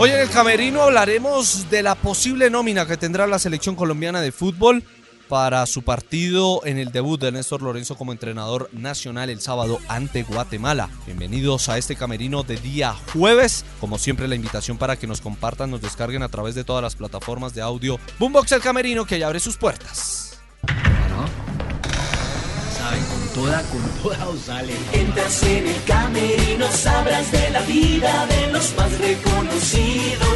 Hoy en el Camerino hablaremos de la posible nómina que tendrá la selección colombiana de fútbol para su partido en el debut de Néstor Lorenzo como entrenador nacional el sábado ante Guatemala. Bienvenidos a este camerino de día jueves. Como siempre la invitación para que nos compartan, nos descarguen a través de todas las plataformas de audio. Boombox el camerino que ya abre sus puertas. Toda, con toda os sale. Entras en el camerino, sabrás de la vida de los más reconocidos.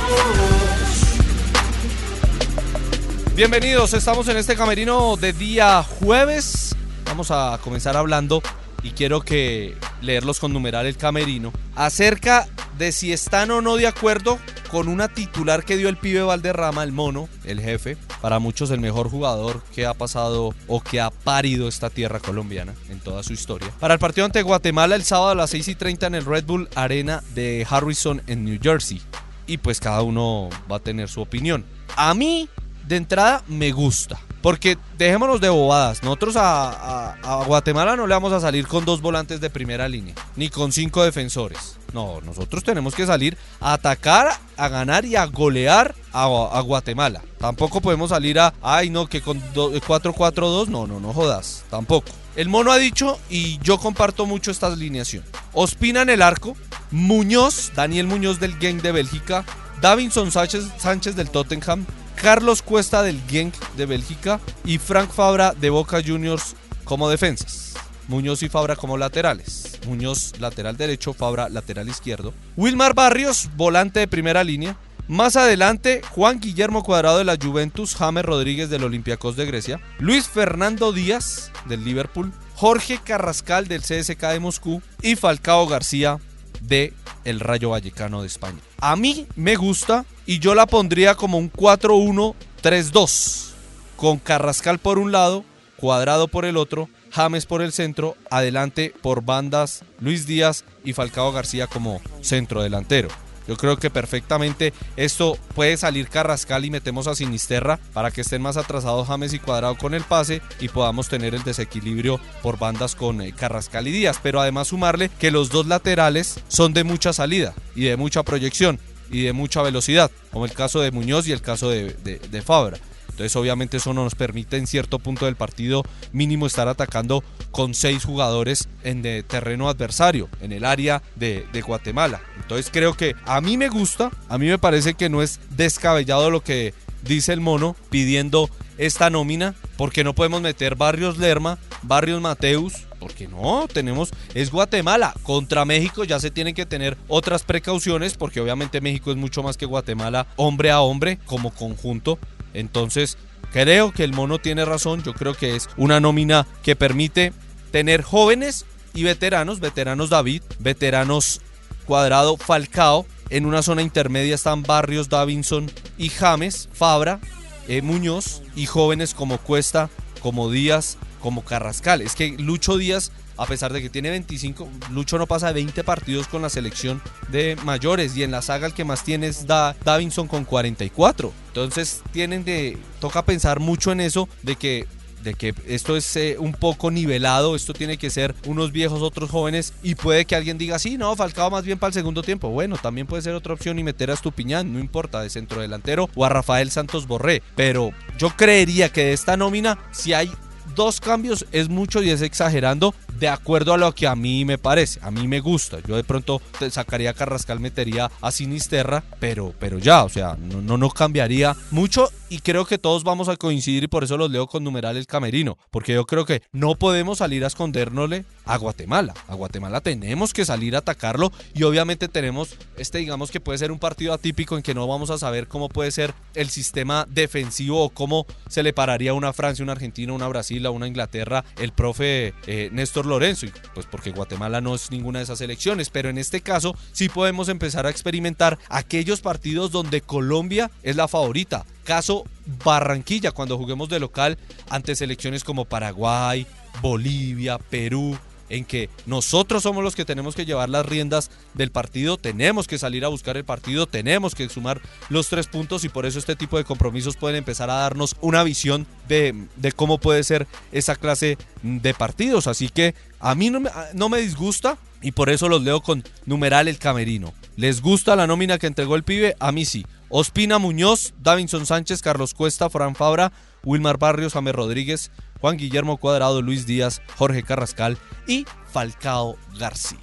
Bienvenidos, estamos en este camerino de día jueves. Vamos a comenzar hablando y quiero que leerlos con numeral el camerino acerca de si están o no de acuerdo con una titular que dio el pibe Valderrama, el mono, el jefe, para muchos el mejor jugador que ha pasado o que ha parido esta tierra colombiana en toda su historia. Para el partido ante Guatemala el sábado a las 6 y 30 en el Red Bull Arena de Harrison en New Jersey. Y pues cada uno va a tener su opinión. A mí de entrada me gusta. Porque dejémonos de bobadas. Nosotros a, a- Guatemala no le vamos a salir con dos volantes de primera línea, ni con cinco defensores. No, nosotros tenemos que salir a atacar, a ganar y a golear a, Guatemala. Tampoco podemos salir a, ay no, que con do- 4-4-2, no, no, no jodas, tampoco. El mono ha dicho, y yo comparto mucho esta alineación. Ospina en el arco, Muñoz, Daniel Muñoz del Genk de Bélgica, Davinson Sánchez del Tottenham, Carlos Cuesta del Genk de Bélgica y Frank Fabra de Boca Juniors como defensas. Muñoz y Fabra como laterales. Muñoz lateral derecho, Fabra lateral izquierdo. Wilmar Barrios, volante de primera línea. Más adelante, Juan Guillermo Cuadrado de la Juventus, James Rodríguez del Olympiacos de Grecia, Luis Fernando Díaz del Liverpool, Jorge Carrascal del CSK de Moscú y Falcao García de el Rayo Vallecano de España. A mí me gusta y yo la pondría como un 4-1-3-2 con Carrascal por un lado, Cuadrado por el otro, James por el centro, adelante por bandas Luis Díaz y Falcao García como centro delantero. Yo creo que perfectamente esto puede salir Carrascal y metemos a Sinisterra para que estén más atrasados James y Cuadrado con el pase y podamos tener el desequilibrio por bandas con eh, Carrascal y Díaz. Pero además sumarle que los dos laterales son de mucha salida y de mucha proyección y de mucha velocidad, como el caso de Muñoz y el caso de, de- de Fabra. Entonces obviamente eso no nos permite en cierto punto del partido mínimo estar atacando con seis jugadores en terreno adversario, en el área de Guatemala. Entonces creo que a mí me gusta, a mí me parece que no es descabellado lo que dice el mono pidiendo esta nómina, porque no podemos meter Barrios Lerma, Barrios Mateus, porque no, tenemos, es Guatemala. Contra México ya se tienen que tener otras precauciones, porque obviamente México es mucho más que Guatemala, hombre a hombre, como conjunto. Entonces, creo que el mono tiene razón. Yo creo que es una nómina que permite tener jóvenes y veteranos. Veteranos David, veteranos Cuadrado, Falcao. En una zona intermedia están Barrios, Davinson y James, Fabra, eh, Muñoz y jóvenes como Cuesta, como Díaz, como Carrascal. Es que Lucho Díaz, a pesar de que tiene 25, Lucho no pasa de 20 partidos con la selección de mayores y en la saga el que más tiene es Da- Davinson con 44. Entonces tienen de toca pensar mucho en eso de que de que esto es eh, un poco nivelado, esto tiene que ser unos viejos, otros jóvenes, y puede que alguien diga, sí, no, Falcao más bien para el segundo tiempo. Bueno, también puede ser otra opción y meter a Estupiñán, no importa, de centro delantero o a Rafael Santos Borré. Pero yo creería que de esta nómina, si hay dos cambios, es mucho y es exagerando, de acuerdo a lo que a mí me parece. A mí me gusta. Yo de pronto sacaría a Carrascal, metería a Sinisterra, pero, pero ya, o sea, no, no, no cambiaría mucho y creo que todos vamos a coincidir y por eso los leo con numeral el camerino, porque yo creo que no podemos salir a escondérnosle a Guatemala. A Guatemala tenemos que salir a atacarlo y obviamente tenemos este, digamos que puede ser un partido atípico en que no vamos a saber cómo puede ser el sistema defensivo o cómo se le pararía una Francia, una Argentina, una Brasil, a una Inglaterra, el profe eh, Néstor Lorenzo, y pues porque Guatemala no es ninguna de esas elecciones, pero en este caso sí podemos empezar a experimentar aquellos partidos donde Colombia es la favorita. Caso Barranquilla, cuando juguemos de local ante selecciones como Paraguay, Bolivia, Perú, en que nosotros somos los que tenemos que llevar las riendas del partido, tenemos que salir a buscar el partido, tenemos que sumar los tres puntos y por eso este tipo de compromisos pueden empezar a darnos una visión de, de cómo puede ser esa clase de partidos. Así que a mí no me, no me disgusta y por eso los leo con numeral el camerino. ¿Les gusta la nómina que entregó el pibe? A mí sí. Ospina Muñoz, Davinson Sánchez, Carlos Cuesta, Fran Fabra, Wilmar Barrios, James Rodríguez, Juan Guillermo Cuadrado, Luis Díaz, Jorge Carrascal y Falcao García.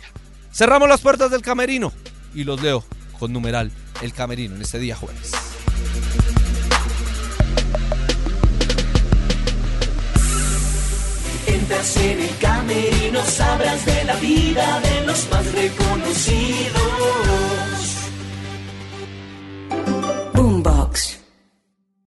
Cerramos las puertas del camerino y los leo con numeral el camerino en este día jueves. Entras en el camerino, sabrás de la vida de los más reconocidos.